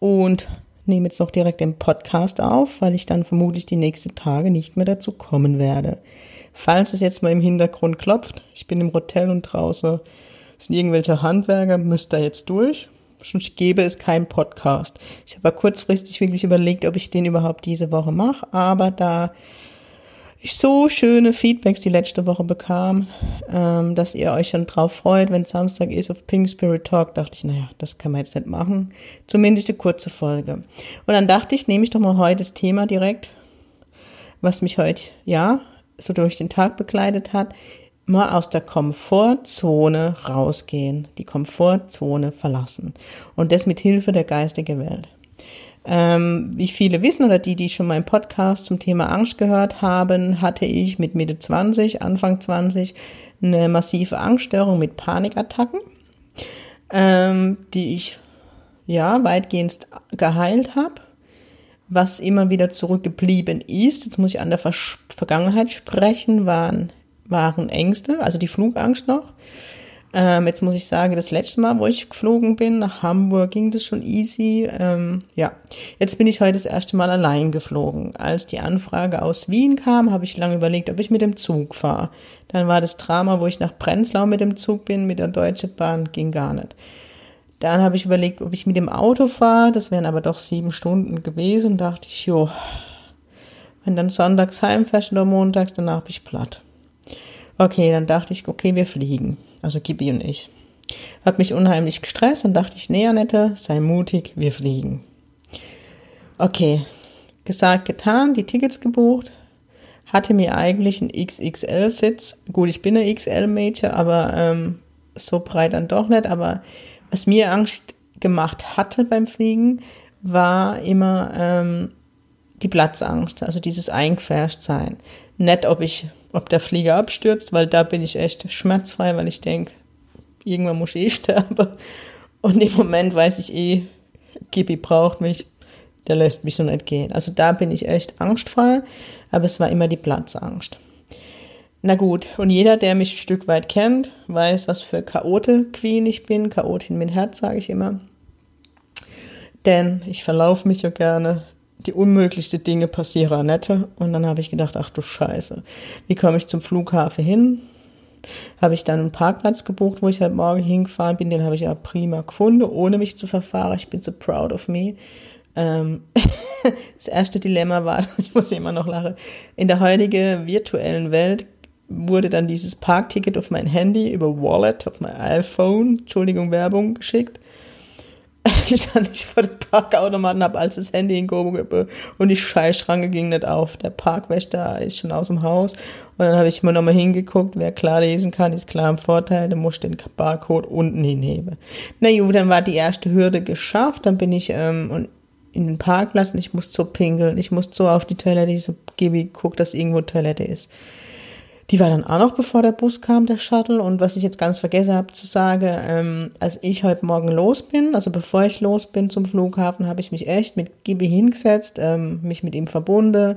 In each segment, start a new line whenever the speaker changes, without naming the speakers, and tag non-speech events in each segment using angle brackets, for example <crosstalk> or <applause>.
und nehme jetzt noch direkt den Podcast auf, weil ich dann vermutlich die nächsten Tage nicht mehr dazu kommen werde. Falls es jetzt mal im Hintergrund klopft, ich bin im Hotel und draußen sind irgendwelche Handwerker, müsst ihr jetzt durch. Sonst gäbe es keinen Podcast. Ich habe kurzfristig wirklich überlegt, ob ich den überhaupt diese Woche mache, aber da so schöne Feedbacks die letzte Woche bekam, ähm, dass ihr euch schon drauf freut, wenn Samstag ist auf Pink Spirit Talk, dachte ich, naja, das kann man jetzt nicht machen. Zumindest eine kurze Folge. Und dann dachte ich, nehme ich doch mal heute das Thema direkt, was mich heute, ja, so durch den Tag begleitet hat, mal aus der Komfortzone rausgehen, die Komfortzone verlassen. Und das mit Hilfe der geistigen Welt. Ähm, wie viele wissen oder die, die schon meinen Podcast zum Thema Angst gehört haben, hatte ich mit Mitte 20, Anfang 20 eine massive Angststörung mit Panikattacken, ähm, die ich ja weitgehend geheilt habe. Was immer wieder zurückgeblieben ist, jetzt muss ich an der Ver Vergangenheit sprechen, waren, waren Ängste, also die Flugangst noch. Ähm, jetzt muss ich sagen, das letzte Mal, wo ich geflogen bin nach Hamburg, ging das schon easy. Ähm, ja, jetzt bin ich heute das erste Mal allein geflogen. Als die Anfrage aus Wien kam, habe ich lange überlegt, ob ich mit dem Zug fahre. Dann war das Drama, wo ich nach Prenzlau mit dem Zug bin, mit der Deutschen Bahn, ging gar nicht. Dann habe ich überlegt, ob ich mit dem Auto fahre. Das wären aber doch sieben Stunden gewesen. dachte ich, jo, wenn dann sonntags heimfährst oder montags, danach bin ich platt. Okay, dann dachte ich, okay, wir fliegen also Gibi und ich. Hat mich unheimlich gestresst und dachte ich, nee, Annette, sei mutig, wir fliegen. Okay, gesagt, getan, die Tickets gebucht, hatte mir eigentlich einen XXL-Sitz. Gut, ich bin eine XL-Major, aber ähm, so breit dann doch nicht. Aber was mir Angst gemacht hatte beim Fliegen, war immer ähm, die Platzangst, also dieses Eingefärscht-Sein. Nicht, ob ich ob der Flieger abstürzt, weil da bin ich echt schmerzfrei, weil ich denke, irgendwann muss ich eh <laughs> sterben. Und im Moment weiß ich eh, Gibi braucht mich, der lässt mich so nicht gehen. Also da bin ich echt angstfrei, aber es war immer die Platzangst. Na gut, und jeder, der mich ein Stück weit kennt, weiß, was für Chaote-Queen ich bin. Chaotin mit Herz, sage ich immer. Denn ich verlaufe mich ja gerne die unmöglichste Dinge passieren nette. Und dann habe ich gedacht, ach du Scheiße, wie komme ich zum Flughafen hin? Habe ich dann einen Parkplatz gebucht, wo ich halt morgen hingefahren bin. Den habe ich ja prima gefunden, ohne mich zu verfahren. Ich bin so proud of me. Ähm <laughs> das erste Dilemma war, <laughs> ich muss immer noch lachen, in der heutigen virtuellen Welt wurde dann dieses Parkticket auf mein Handy über Wallet, auf mein iPhone, Entschuldigung, Werbung geschickt. <laughs> stand ich vor dem Parkautomaten, habe als das Handy in Gobo und die Scheißschranke ging nicht auf. Der Parkwächter ist schon aus dem Haus und dann habe ich mir nochmal hingeguckt, wer klar lesen kann, ist klar im Vorteil, der muss den Barcode unten hinheben. Na gut, dann war die erste Hürde geschafft, dann bin ich ähm, in den Parkplatz und ich muss so pinkeln, ich muss so auf die Toilette, ich so, Gibi, guck, dass irgendwo Toilette ist. Die war dann auch noch, bevor der Bus kam, der Shuttle. Und was ich jetzt ganz vergessen habe zu sagen, ähm, als ich heute Morgen los bin, also bevor ich los bin zum Flughafen, habe ich mich echt mit Gibi hingesetzt, ähm, mich mit ihm verbunden.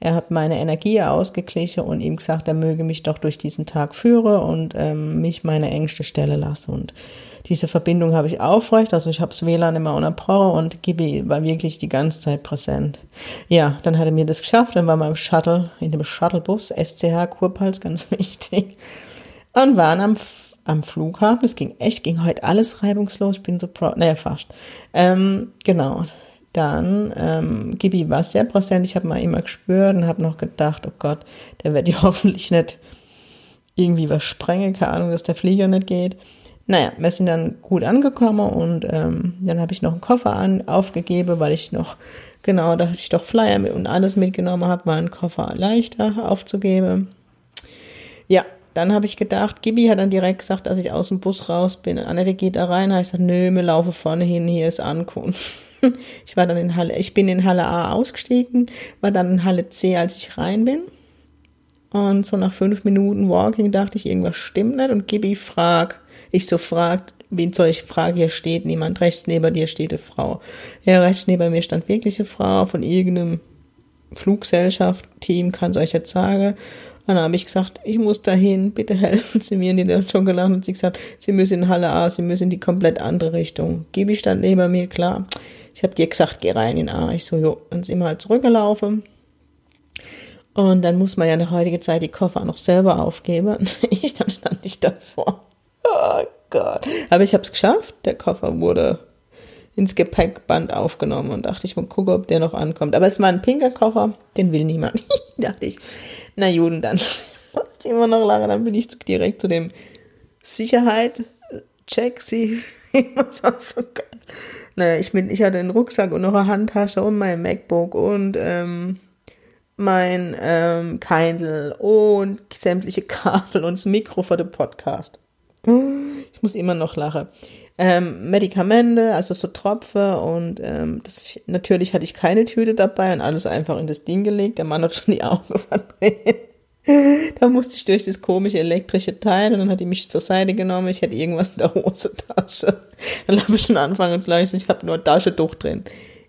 Er hat meine Energie ausgeglichen und ihm gesagt, er möge mich doch durch diesen Tag führen und ähm, mich meine engste Stelle lassen. Und diese Verbindung habe ich aufrecht, also ich habe das WLAN immer unterbrochen und Gibi war wirklich die ganze Zeit präsent. Ja, dann hat er mir das geschafft, dann waren wir im Shuttle, in dem Shuttlebus, SCH Kurpals, ganz <laughs> wichtig, und waren am, am Flughafen. Es ging echt, ging heute alles reibungslos, ich bin so proud, naja, fast. Ähm, genau, dann, ähm, Gibi war sehr präsent, ich habe mal immer gespürt und habe noch gedacht, oh Gott, der wird ja <laughs> hoffentlich nicht irgendwie was sprengen, keine Ahnung, dass der Flieger nicht geht. Naja, wir sind dann gut angekommen und ähm, dann habe ich noch einen Koffer an, aufgegeben, weil ich noch, genau, da ich doch Flyer mit und alles mitgenommen habe, war ein Koffer leichter aufzugeben. Ja, dann habe ich gedacht, Gibi hat dann direkt gesagt, als ich aus dem Bus raus bin, Annette geht da rein, habe ich gesagt, nö, wir laufen vorne hin, hier ist Ankunft. <laughs> Ich war dann in Halle, ich bin in Halle A ausgestiegen, war dann in Halle C, als ich rein bin. Und so nach fünf Minuten Walking dachte ich, irgendwas stimmt nicht. Und Gibi fragt, ich so fragt, wen soll ich fragen? Hier steht niemand. Rechts neben dir steht eine Frau. Ja, rechts neben mir stand wirklich eine Frau von irgendeinem Fluggesellschaft-Team, kann es euch jetzt sagen. Und dann habe ich gesagt, ich muss dahin, bitte helfen Sie mir. Und die hat schon gelacht und sie gesagt, Sie müssen in Halle A, Sie müssen in die komplett andere Richtung. Gibi stand neben mir, klar. Ich habe dir gesagt, geh rein in A. Ich so, jo, dann sind wir halt zurückgelaufen. Und dann muss man ja in der heutigen Zeit die Koffer noch selber aufgeben. <laughs> Ich, dann stand ich davor. Oh Gott. Aber ich habe es geschafft. Der Koffer wurde ins Gepäckband aufgenommen und dachte ich mal gucke, ob der noch ankommt. Aber es war ein pinker Koffer, den will niemand. <laughs> dachte ich, na Juden, dann <laughs> muss ich immer noch lange, dann bin ich direkt zu dem Sicherheit-Check. Sie, das <laughs> war so geil. Naja, ich, bin, ich hatte einen Rucksack und noch eine Handtasche und mein MacBook und ähm, mein ähm, Kindle und sämtliche Kabel und das Mikro für den Podcast. Ich muss immer noch lachen. Ähm, Medikamente, also so Tropfe und ähm, das, natürlich hatte ich keine Tüte dabei und alles einfach in das Ding gelegt. Der Mann hat schon die Augen <laughs> verdreht. da musste ich durch das komische elektrische Teil und dann hat die mich zur Seite genommen. Ich hatte irgendwas in der Hosentasche. <laughs> Dann habe ich schon angefangen zu leisten. Ich habe nur Taschentuch drin.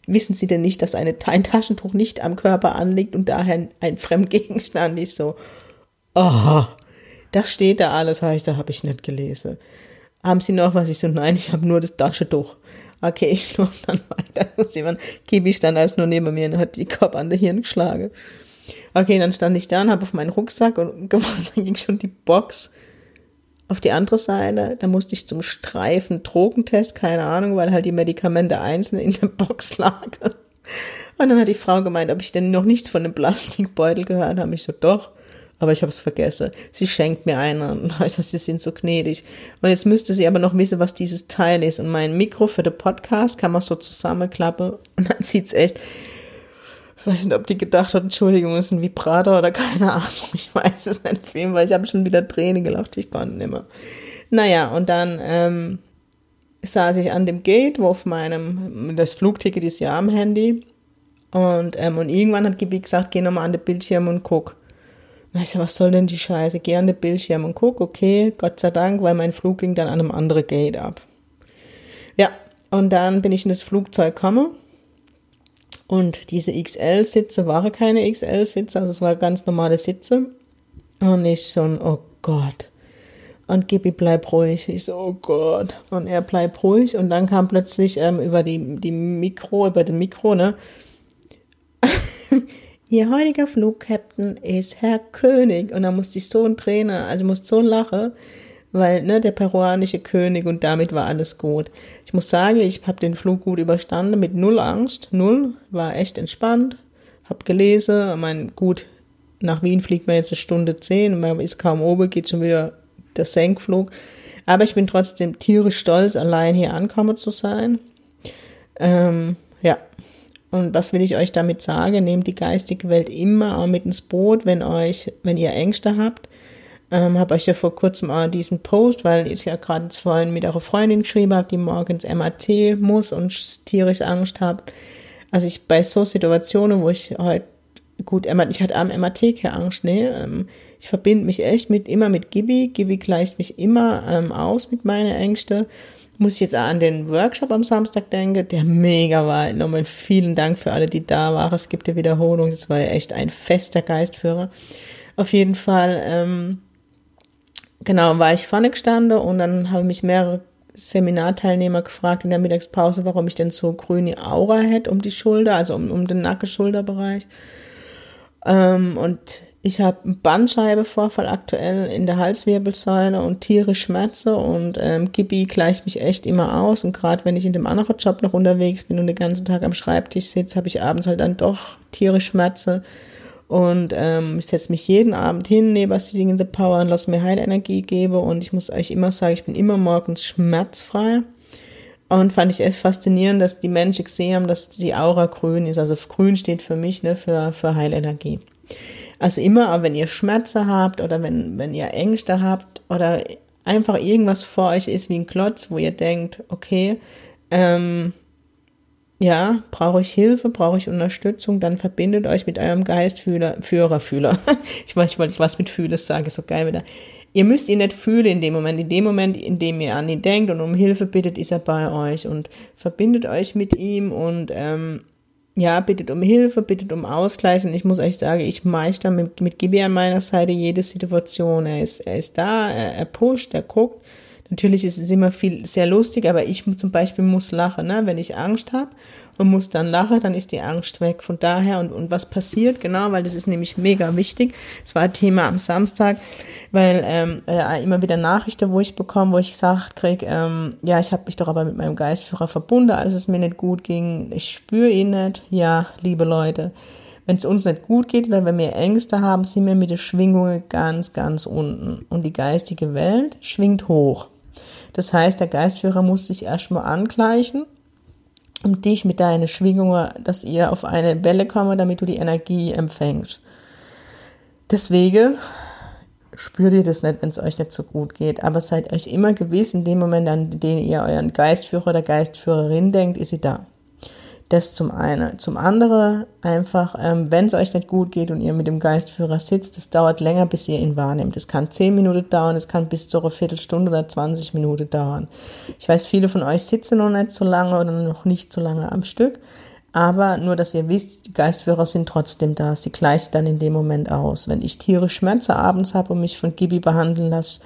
Wissen Sie denn nicht, dass eine, ein Taschentuch nicht am Körper anliegt und daher ein Fremdgegenstand ist? So, aha, das steht da alles, heißt, da habe ich nicht gelesen. Haben Sie noch was? Ich so, nein, ich habe nur das Taschentuch. Okay, <laughs> ich laufe dann weiter. <laughs> Muss jemand, Kibi stand als nur neben mir und hat die Kopf an der Hirn geschlagen. Okay, dann stand ich da und habe auf meinen Rucksack und <laughs> dann ging schon die Box auf die andere Seite, da musste ich zum Streifen Drogentest, keine Ahnung, weil halt die Medikamente einzeln in der Box lagen. Und dann hat die Frau gemeint, ob ich denn noch nichts von dem Plastikbeutel gehört habe. Ich so, doch, aber ich habe es vergessen. Sie schenkt mir einen heißt, <laughs> sie sind so gnädig. Und jetzt müsste sie aber noch wissen, was dieses Teil ist. Und mein Mikro für den Podcast kann man so zusammenklappen <laughs> und dann sieht's echt ich weiß nicht, ob die gedacht hat, Entschuldigung, ist ein Vibrator oder <laughs> keine Ahnung. Ich weiß es nicht viel, weil ich habe schon wieder Tränen gelacht, ich konnte nicht mehr. Naja, und dann ähm, saß ich an dem Gate, wo auf meinem, das Flugticket ist ja am Handy. Und, ähm, und irgendwann hat Gibi gesagt, geh nochmal an den Bildschirm und guck. Und ich so, was soll denn die Scheiße? Geh an den Bildschirm und guck, okay, Gott sei Dank, weil mein Flug ging dann an einem anderen Gate ab. Ja, und dann bin ich in das Flugzeug gekommen und diese XL-Sitze waren keine XL-Sitze, also es waren ganz normale Sitze. Und ich so, oh Gott. Und Gibi bleib ruhig. Ich so, oh Gott. Und er bleibt ruhig. Und dann kam plötzlich ähm, über die, die Mikro, über den Mikro, ne? <laughs> Ihr heutiger Flugkapitän ist Herr König. Und da musste ich so ein Trainer, also musste so lachen weil ne, der peruanische König und damit war alles gut. Ich muss sagen, ich habe den Flug gut überstanden mit null Angst, null, war echt entspannt, habe gelesen, mein gut, nach Wien fliegt man jetzt eine Stunde zehn, man ist kaum oben, geht schon wieder der Senkflug, aber ich bin trotzdem tierisch stolz, allein hier ankommen zu sein. Ähm, und was will ich euch damit sagen? Nehmt die geistige Welt immer auch mit ins Boot, wenn euch, wenn ihr Ängste habt ähm, habe euch ja vor kurzem auch diesen Post, weil ich ja gerade vorhin mit eurer Freundin geschrieben habe, die morgens MAT muss und tierisch Angst habt. Also ich bei so Situationen, wo ich heute gut, ich hatte am MAT keine Angst, ne? Ähm, ich verbinde mich echt mit immer mit Gibi. Gibi gleicht mich immer ähm, aus mit meinen Ängsten. Muss ich jetzt an den Workshop am Samstag denken, der mega war. Nochmal vielen Dank für alle, die da waren. Es gibt eine Wiederholung. Das war ja echt ein fester Geistführer. Auf jeden Fall, ähm, genau, war ich vorne gestanden und dann haben mich mehrere Seminarteilnehmer gefragt in der Mittagspause, warum ich denn so grüne Aura hätte um die Schulter, also um, um den Nacken-Schulterbereich. Ähm, und ich habe einen Bandscheibevorfall aktuell in der Halswirbelsäule und tierisch Schmerzen und ähm, Gibi gleicht mich echt immer aus und gerade wenn ich in dem anderen Job noch unterwegs bin und den ganzen Tag am Schreibtisch sitze, habe ich abends halt dann doch tierisch Schmerzen und ähm, ich setze mich jeden Abend hin, nehme Sitting in the Power und lasse mir Heilenergie geben. Und ich muss euch immer sagen, ich bin immer morgens schmerzfrei. Und fand ich echt faszinierend, dass die Menschen gesehen haben, dass die Aura grün ist. Also grün steht für mich ne, für, für Heilenergie. Also immer, wenn ihr Schmerzen habt oder wenn, wenn ihr Ängste habt oder einfach irgendwas vor euch ist wie ein Klotz, wo ihr denkt, okay, ähm, ja, brauche ich Hilfe, brauche ich Unterstützung, dann verbindet euch mit eurem Geistfühler, Führer, Fühler. <laughs> ich weiß, ich wollte was mit Fühles sagen, ist so geil wieder. Ihr müsst ihn nicht fühlen in dem Moment. In dem Moment, in dem ihr an ihn denkt und um Hilfe bittet, ist er bei euch und verbindet euch mit ihm und ähm, ja, bittet um Hilfe, bittet um Ausgleich. Und ich muss euch sagen, ich meister mit, mit Gibi an meiner Seite jede Situation. Er ist, er ist da, er, er pusht, er guckt. Natürlich ist es immer viel sehr lustig, aber ich zum Beispiel muss lachen, ne? wenn ich Angst habe und muss dann lachen, dann ist die Angst weg. Von daher und, und was passiert genau, weil das ist nämlich mega wichtig. Es war Thema am Samstag, weil ähm, äh, immer wieder Nachrichten, wo ich bekomme, wo ich gesagt kriege, ähm, ja, ich habe mich doch aber mit meinem Geistführer verbunden, als es mir nicht gut ging. Ich spüre ihn nicht. Ja, liebe Leute, wenn es uns nicht gut geht oder wenn wir Ängste haben, sind wir mit der Schwingung ganz, ganz unten. Und die geistige Welt schwingt hoch. Das heißt, der Geistführer muss sich erstmal angleichen, um dich mit deinen Schwingungen, dass ihr auf eine Welle kommt, damit du die Energie empfängst. Deswegen spürt ihr das nicht, wenn es euch nicht so gut geht, aber seid euch immer gewiss, in dem Moment, an den ihr euren Geistführer oder Geistführerin denkt, ist sie da. Das zum einen. Zum anderen einfach, ähm, wenn es euch nicht gut geht und ihr mit dem Geistführer sitzt, es dauert länger, bis ihr ihn wahrnehmt. Es kann 10 Minuten dauern, es kann bis zu einer Viertelstunde oder 20 Minuten dauern. Ich weiß, viele von euch sitzen noch nicht so lange oder noch nicht so lange am Stück. Aber nur, dass ihr wisst, die Geistführer sind trotzdem da. Sie gleichen dann in dem Moment aus. Wenn ich Tiere Schmerzen abends habe und mich von Gibi behandeln lasse,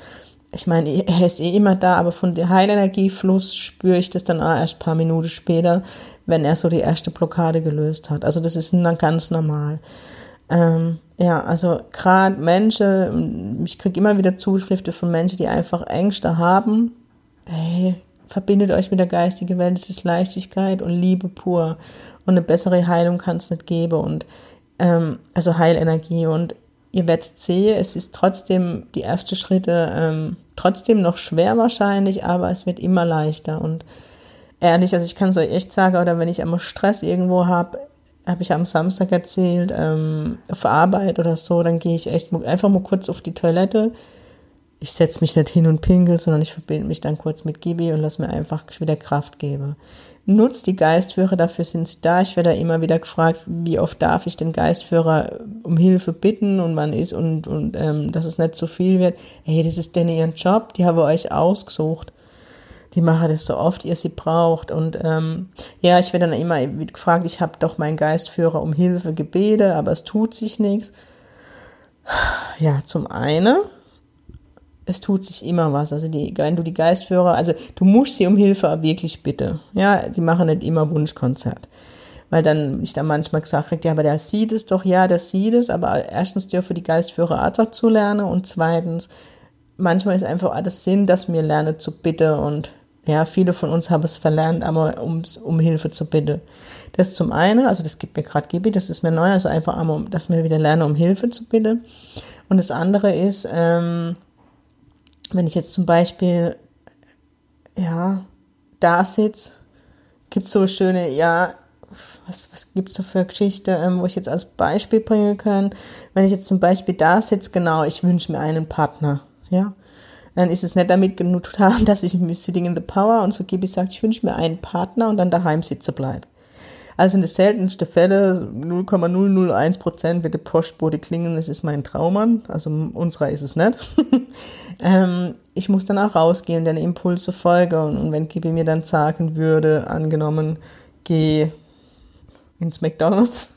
ich meine, er ist eh immer da, aber von der Heilenergiefluss spüre ich das dann auch erst ein paar Minuten später, wenn er so die erste Blockade gelöst hat. Also das ist dann ganz normal. Ähm, ja, also gerade Menschen, ich kriege immer wieder Zuschriften von Menschen, die einfach Ängste haben. Hey, verbindet euch mit der geistigen Welt, es ist Leichtigkeit und Liebe pur. Und eine bessere Heilung kann es nicht geben. Und ähm, also Heilenergie. Und ihr werdet sehen, es ist trotzdem die ersten Schritte ähm, trotzdem noch schwer wahrscheinlich, aber es wird immer leichter. Und ehrlich, also ich kann es euch echt sagen, oder wenn ich einmal Stress irgendwo habe, habe ich am Samstag erzählt, ähm, auf Arbeit oder so, dann gehe ich echt einfach mal kurz auf die Toilette. Ich setze mich nicht hin und pinkel, sondern ich verbinde mich dann kurz mit Gibi und lasse mir einfach wieder Kraft geben. Nutzt die Geistführer, dafür sind sie da. Ich werde immer wieder gefragt, wie oft darf ich den Geistführer um Hilfe bitten und wann ist und, und ähm, dass es nicht zu viel wird. Hey, das ist denn ihren Job, die haben euch ausgesucht die machen das so oft, ihr sie braucht. Und ähm, ja, ich werde dann immer gefragt, ich habe doch meinen Geistführer um Hilfe gebete, aber es tut sich nichts. Ja, zum einen, es tut sich immer was. Also die, wenn du die Geistführer, also du musst sie um Hilfe wirklich bitte. Ja, die machen nicht immer Wunschkonzert. Weil dann ich dann manchmal gesagt kriege, ja, aber der sieht es doch, ja, der sieht es, aber erstens dürfen die Geistführer auch zu lernen und zweitens, manchmal ist einfach alles Sinn, dass wir lernen zu bitten und ja, viele von uns haben es verlernt, aber um, um Hilfe zu bitten. Das zum einen, also das gibt mir gerade Gibi, das ist mir neu, also einfach einmal, dass wir wieder lernen, um Hilfe zu bitten. Und das andere ist, ähm, wenn ich jetzt zum Beispiel, ja, da sitze, gibt so schöne, ja, was, was gibt es so für Geschichte, ähm, wo ich jetzt als Beispiel bringen kann? Wenn ich jetzt zum Beispiel da sitze, genau, ich wünsche mir einen Partner, ja dann ist es nicht damit genug getan, <laughs> dass ich Sitting in the Power und so gebe ich sagt, ich wünsche mir einen Partner und dann daheim sitzen bleibe. Also in den seltensten Fällen, 0,001 Prozent wird der Postbote klingen, das ist mein Traummann, also unserer ist es nicht. <laughs> ähm, ich muss dann auch rausgehen den Impulse folgen und, und wenn Gibi mir dann sagen würde, angenommen, geh ins McDonalds,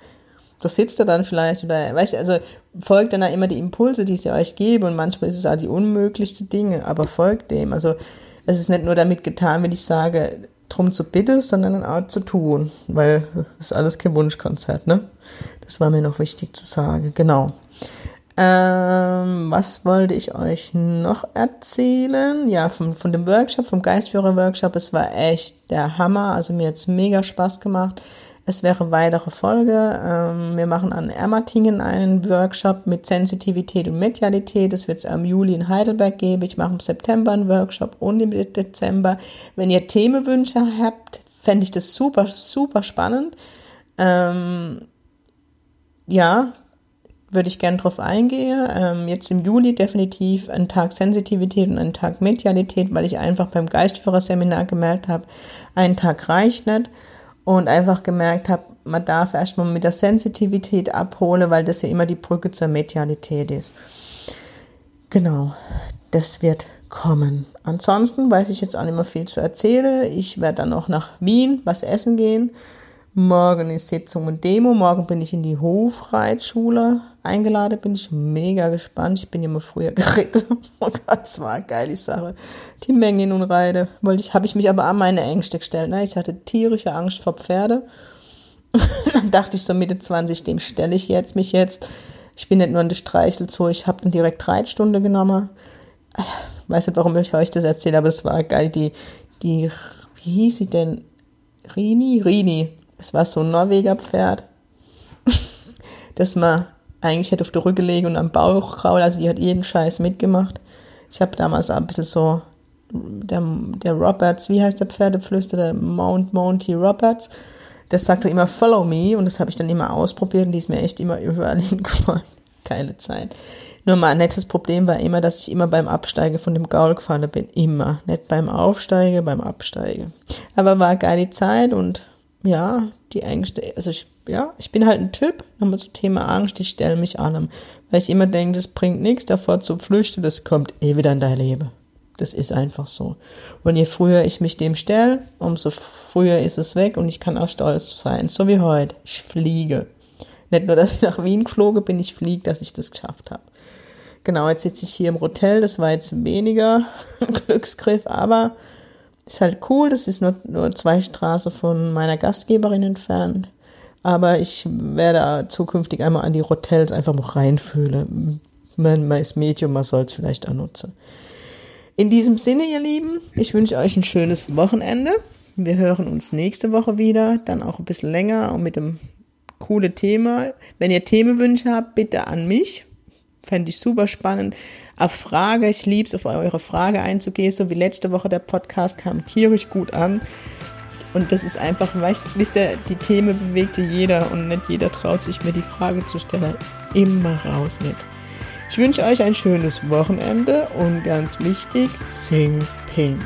<laughs> da sitzt er dann vielleicht oder, weißt du, also folgt dann auch immer die Impulse, die sie euch geben und manchmal ist es auch die unmöglichste Dinge, aber folgt dem. Also es ist nicht nur damit getan, wenn ich sage, drum zu bitten, sondern auch zu tun, weil das ist alles kein Wunschkonzert, ne? Das war mir noch wichtig zu sagen, genau. Ähm, was wollte ich euch noch erzählen? Ja, von, von dem Workshop, vom Geistführer-Workshop, es war echt der Hammer, also mir hat's mega Spaß gemacht. Es wäre weitere Folge. Ähm, wir machen an Ermatingen einen Workshop mit Sensitivität und Medialität. Das wird es im Juli in Heidelberg geben. Ich mache im September einen Workshop und im Dezember. Wenn ihr Themenwünsche habt, fände ich das super, super spannend. Ähm, ja, würde ich gerne drauf eingehen. Ähm, jetzt im Juli definitiv ein Tag Sensitivität und ein Tag Medialität, weil ich einfach beim Geistführerseminar gemerkt habe, ein Tag reicht nicht und einfach gemerkt habe, man darf erstmal mit der Sensitivität abholen, weil das ja immer die Brücke zur Medialität ist. Genau, das wird kommen. Ansonsten weiß ich jetzt auch nicht mehr viel zu erzählen. Ich werde dann noch nach Wien was essen gehen. Morgen ist Sitzung und Demo. Morgen bin ich in die Hofreitschule eingeladen. Bin ich mega gespannt. Ich bin ja mal früher <laughs> geritten. Das war eine geile Sache. Die Menge nun reite. Wollte ich, habe ich mich aber an meine Ängste gestellt. Ne? Ich hatte tierische Angst vor Pferde. <laughs> dann dachte ich so Mitte 20, dem stelle ich jetzt mich jetzt. Ich bin nicht nur in der Streichelzoo, ich habe dann direkt Reitstunde genommen. Weiß nicht, warum ich euch das erzähle, aber es war geil. Die, die, wie hieß sie denn? Rini? Rini. Es war so ein Norweger Pferd, <laughs> das man eigentlich hätte auf der Rücke legen und am Bauch kraulen. Also die hat jeden Scheiß mitgemacht. Ich habe damals ein bisschen so der, der Roberts, wie heißt der Pferdeflüster, der Mount Monty Roberts, das sagte immer Follow me und das habe ich dann immer ausprobiert und die ist mir echt immer <laughs> überall hingefallen. Keine Zeit. Nur mein nettes Problem war immer, dass ich immer beim Absteigen von dem Gaul gefallen bin. Immer. Nicht beim Aufsteigen, beim Absteigen. Aber war geile Zeit und ja, die Ängste, also ich, ja, ich bin halt ein Typ, nochmal zum Thema Angst, ich stelle mich an, weil ich immer denke, das bringt nichts davor zu flüchten, das kommt eh wieder in dein Leben. Das ist einfach so. Und je früher ich mich dem stelle, umso früher ist es weg und ich kann auch stolz sein. So wie heute. Ich fliege. Nicht nur, dass ich nach Wien geflogen bin, ich fliege, dass ich das geschafft habe. Genau, jetzt sitze ich hier im Hotel. Das war jetzt weniger <laughs> Glücksgriff, aber ist halt cool. Das ist nur, nur zwei Straßen von meiner Gastgeberin entfernt. Aber ich werde zukünftig einmal an die Hotels einfach mal reinfühlen. Man ist Medium, man soll es vielleicht auch nutzen. In diesem Sinne, ihr Lieben, ich wünsche euch ein schönes Wochenende. Wir hören uns nächste Woche wieder, dann auch ein bisschen länger und mit einem coolen Thema. Wenn ihr Themenwünsche habt, bitte an mich. Fände ich super spannend. Auf Frage, ich liebe es, auf eure Frage einzugehen, so wie letzte Woche der Podcast kam tierisch gut an. Und das ist einfach, weißt, wisst ihr, die Themen bewegte jeder und nicht jeder traut sich mir die Frage zu stellen. Immer raus mit. Ich wünsche euch ein schönes Wochenende und ganz wichtig, sing ping.